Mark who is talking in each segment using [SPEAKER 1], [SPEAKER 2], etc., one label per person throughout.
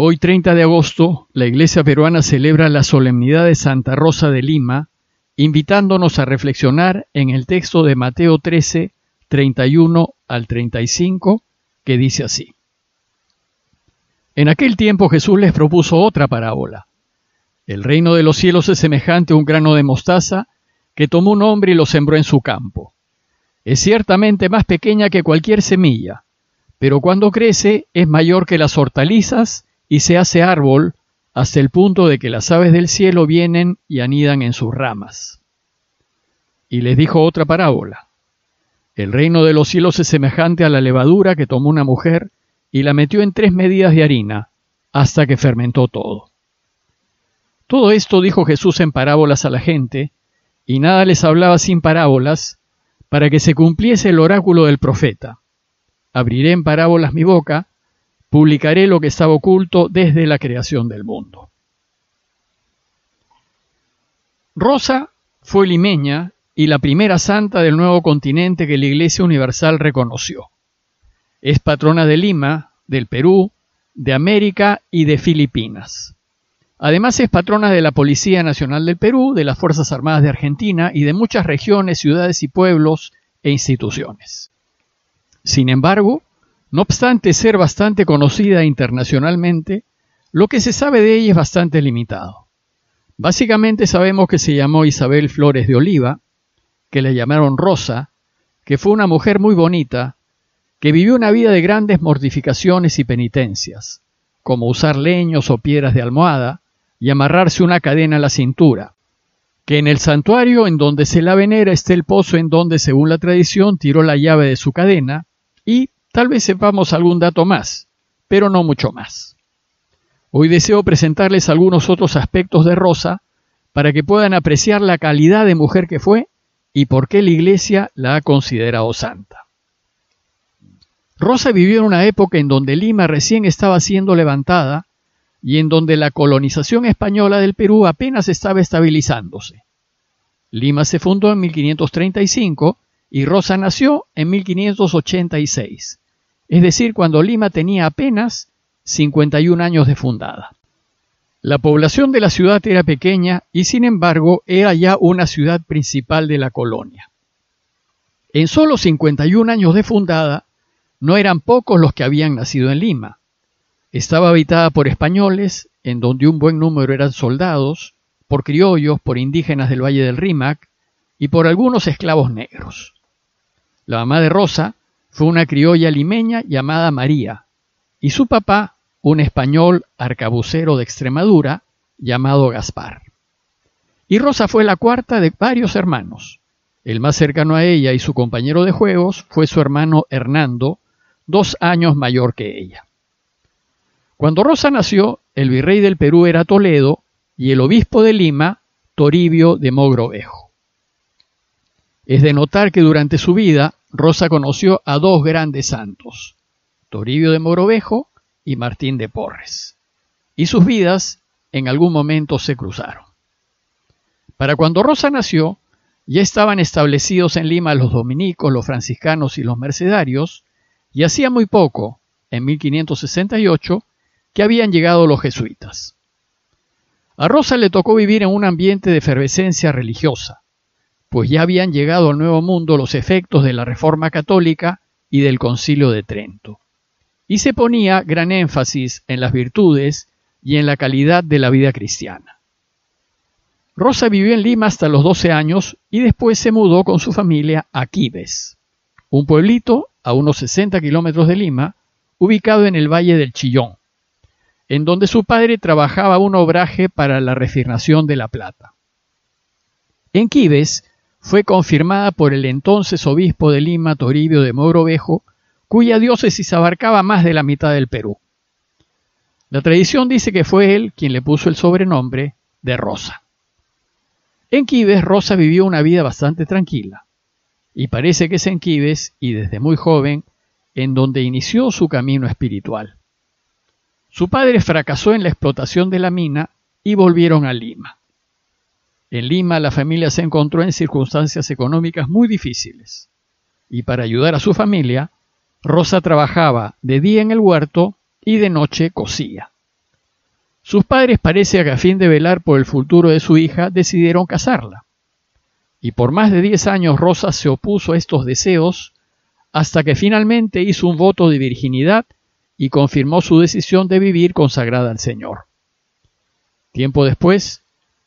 [SPEAKER 1] Hoy 30 de agosto, la Iglesia peruana celebra la solemnidad de Santa Rosa de Lima, invitándonos a reflexionar en el texto de Mateo 13, 31 al 35, que dice así. En aquel tiempo Jesús les propuso otra parábola. El reino de los cielos es semejante a un grano de mostaza que tomó un hombre y lo sembró en su campo. Es ciertamente más pequeña que cualquier semilla, pero cuando crece es mayor que las hortalizas y se hace árbol hasta el punto de que las aves del cielo vienen y anidan en sus ramas. Y les dijo otra parábola. El reino de los cielos es semejante a la levadura que tomó una mujer y la metió en tres medidas de harina hasta que fermentó todo. Todo esto dijo Jesús en parábolas a la gente, y nada les hablaba sin parábolas, para que se cumpliese el oráculo del profeta. Abriré en parábolas mi boca, publicaré lo que estaba oculto desde la creación del mundo. Rosa fue limeña y la primera santa del nuevo continente que la Iglesia Universal reconoció. Es patrona de Lima, del Perú, de América y de Filipinas. Además es patrona de la Policía Nacional del Perú, de las Fuerzas Armadas de Argentina y de muchas regiones, ciudades y pueblos e instituciones. Sin embargo, no obstante ser bastante conocida internacionalmente, lo que se sabe de ella es bastante limitado. Básicamente sabemos que se llamó Isabel Flores de Oliva, que le llamaron Rosa, que fue una mujer muy bonita, que vivió una vida de grandes mortificaciones y penitencias, como usar leños o piedras de almohada y amarrarse una cadena a la cintura, que en el santuario en donde se la venera esté el pozo en donde, según la tradición, tiró la llave de su cadena, y Tal vez sepamos algún dato más, pero no mucho más. Hoy deseo presentarles algunos otros aspectos de Rosa para que puedan apreciar la calidad de mujer que fue y por qué la Iglesia la ha considerado santa. Rosa vivió en una época en donde Lima recién estaba siendo levantada y en donde la colonización española del Perú apenas estaba estabilizándose. Lima se fundó en 1535 y Rosa nació en 1586, es decir, cuando Lima tenía apenas 51 años de fundada. La población de la ciudad era pequeña y sin embargo era ya una ciudad principal de la colonia. En solo 51 años de fundada, no eran pocos los que habían nacido en Lima. Estaba habitada por españoles, en donde un buen número eran soldados, por criollos, por indígenas del Valle del Rímac y por algunos esclavos negros. La mamá de Rosa fue una criolla limeña llamada María, y su papá un español arcabucero de Extremadura llamado Gaspar. Y Rosa fue la cuarta de varios hermanos. El más cercano a ella y su compañero de juegos fue su hermano Hernando, dos años mayor que ella. Cuando Rosa nació, el virrey del Perú era Toledo y el obispo de Lima, Toribio de Mogrovejo. Es de notar que durante su vida Rosa conoció a dos grandes santos, Toribio de Morovejo y Martín de Porres, y sus vidas en algún momento se cruzaron. Para cuando Rosa nació, ya estaban establecidos en Lima los dominicos, los franciscanos y los mercedarios, y hacía muy poco, en 1568, que habían llegado los jesuitas. A Rosa le tocó vivir en un ambiente de efervescencia religiosa, pues ya habían llegado al Nuevo Mundo los efectos de la Reforma Católica y del Concilio de Trento. Y se ponía gran énfasis en las virtudes y en la calidad de la vida cristiana. Rosa vivió en Lima hasta los 12 años y después se mudó con su familia a Quibes, un pueblito a unos 60 kilómetros de Lima, ubicado en el Valle del Chillón, en donde su padre trabajaba un obraje para la refinación de la plata. En Quibes fue confirmada por el entonces obispo de Lima, Toribio de Mogrovejo, cuya diócesis abarcaba más de la mitad del Perú. La tradición dice que fue él quien le puso el sobrenombre de Rosa. En Quibes, Rosa vivió una vida bastante tranquila, y parece que es en Quibes, y desde muy joven, en donde inició su camino espiritual. Su padre fracasó en la explotación de la mina y volvieron a Lima. En Lima la familia se encontró en circunstancias económicas muy difíciles y para ayudar a su familia, Rosa trabajaba de día en el huerto y de noche cosía. Sus padres parece que a fin de velar por el futuro de su hija decidieron casarla. Y por más de diez años Rosa se opuso a estos deseos hasta que finalmente hizo un voto de virginidad y confirmó su decisión de vivir consagrada al Señor. Tiempo después,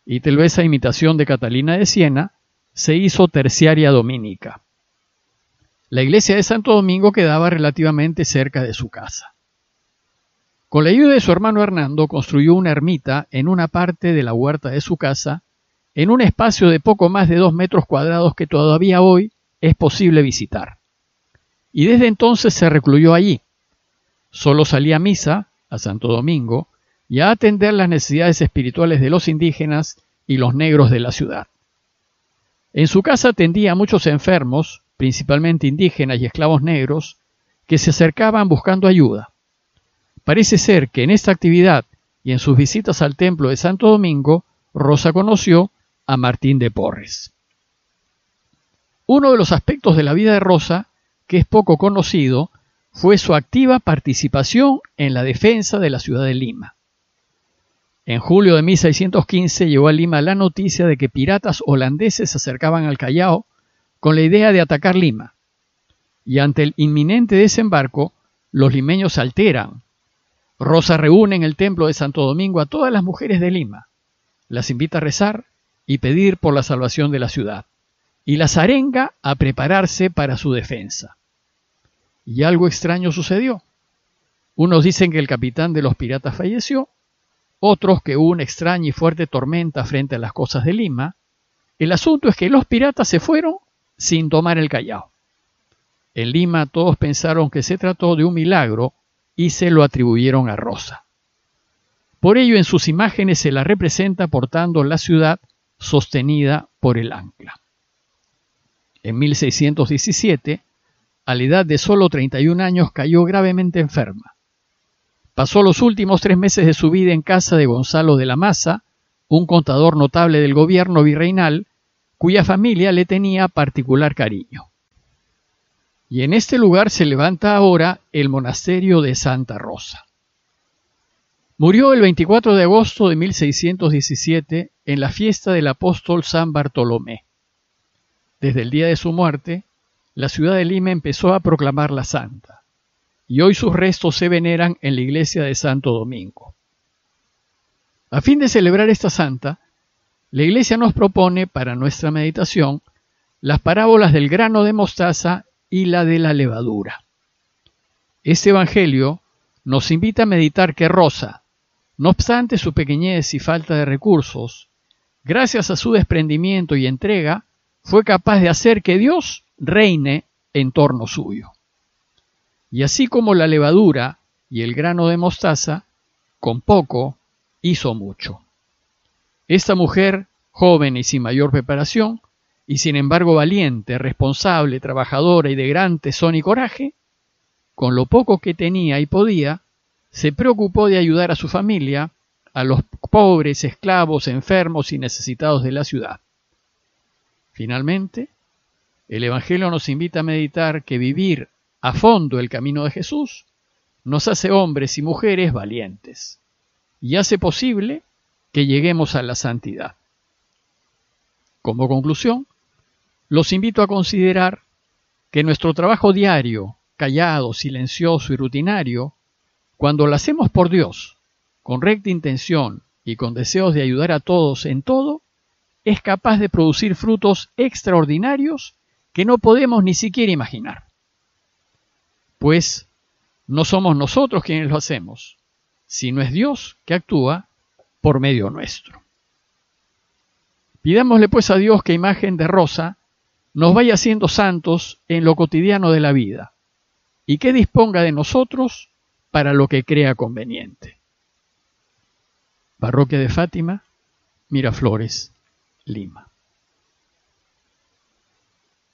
[SPEAKER 1] y tal vez a imitación de Catalina de Siena, se hizo terciaria dominica. La iglesia de Santo Domingo quedaba relativamente cerca de su casa. Con la ayuda de su hermano Hernando construyó una ermita en una parte de la huerta de su casa, en un espacio de poco más de dos metros cuadrados que todavía hoy es posible visitar. Y desde entonces se recluyó allí. Solo salía a misa, a Santo Domingo, y a atender las necesidades espirituales de los indígenas y los negros de la ciudad. En su casa atendía a muchos enfermos, principalmente indígenas y esclavos negros, que se acercaban buscando ayuda. Parece ser que en esta actividad y en sus visitas al templo de Santo Domingo, Rosa conoció a Martín de Porres. Uno de los aspectos de la vida de Rosa, que es poco conocido, fue su activa participación en la defensa de la ciudad de Lima. En julio de 1615 llegó a Lima la noticia de que piratas holandeses se acercaban al Callao con la idea de atacar Lima. Y ante el inminente desembarco, los limeños se alteran. Rosa reúne en el templo de Santo Domingo a todas las mujeres de Lima, las invita a rezar y pedir por la salvación de la ciudad, y las arenga a prepararse para su defensa. Y algo extraño sucedió. Unos dicen que el capitán de los piratas falleció, otros que una extraña y fuerte tormenta frente a las costas de Lima. El asunto es que los piratas se fueron sin tomar el Callao. En Lima todos pensaron que se trató de un milagro y se lo atribuyeron a Rosa. Por ello en sus imágenes se la representa portando la ciudad sostenida por el ancla. En 1617, a la edad de solo 31 años, cayó gravemente enferma. Pasó los últimos tres meses de su vida en casa de Gonzalo de la Maza, un contador notable del gobierno virreinal, cuya familia le tenía particular cariño. Y en este lugar se levanta ahora el monasterio de Santa Rosa. Murió el 24 de agosto de 1617 en la fiesta del apóstol San Bartolomé. Desde el día de su muerte, la ciudad de Lima empezó a proclamarla santa y hoy sus restos se veneran en la iglesia de Santo Domingo. A fin de celebrar esta santa, la iglesia nos propone para nuestra meditación las parábolas del grano de mostaza y la de la levadura. Este Evangelio nos invita a meditar que Rosa, no obstante su pequeñez y falta de recursos, gracias a su desprendimiento y entrega, fue capaz de hacer que Dios reine en torno suyo. Y así como la levadura y el grano de mostaza, con poco hizo mucho. Esta mujer, joven y sin mayor preparación, y sin embargo valiente, responsable, trabajadora y de gran tesón y coraje, con lo poco que tenía y podía, se preocupó de ayudar a su familia, a los pobres, esclavos, enfermos y necesitados de la ciudad. Finalmente, el Evangelio nos invita a meditar que vivir a fondo el camino de Jesús, nos hace hombres y mujeres valientes y hace posible que lleguemos a la santidad. Como conclusión, los invito a considerar que nuestro trabajo diario, callado, silencioso y rutinario, cuando lo hacemos por Dios, con recta intención y con deseos de ayudar a todos en todo, es capaz de producir frutos extraordinarios que no podemos ni siquiera imaginar pues no somos nosotros quienes lo hacemos, sino es Dios que actúa por medio nuestro. Pidámosle pues a Dios que imagen de Rosa nos vaya haciendo santos en lo cotidiano de la vida y que disponga de nosotros para lo que crea conveniente. Parroquia de Fátima, Miraflores, Lima.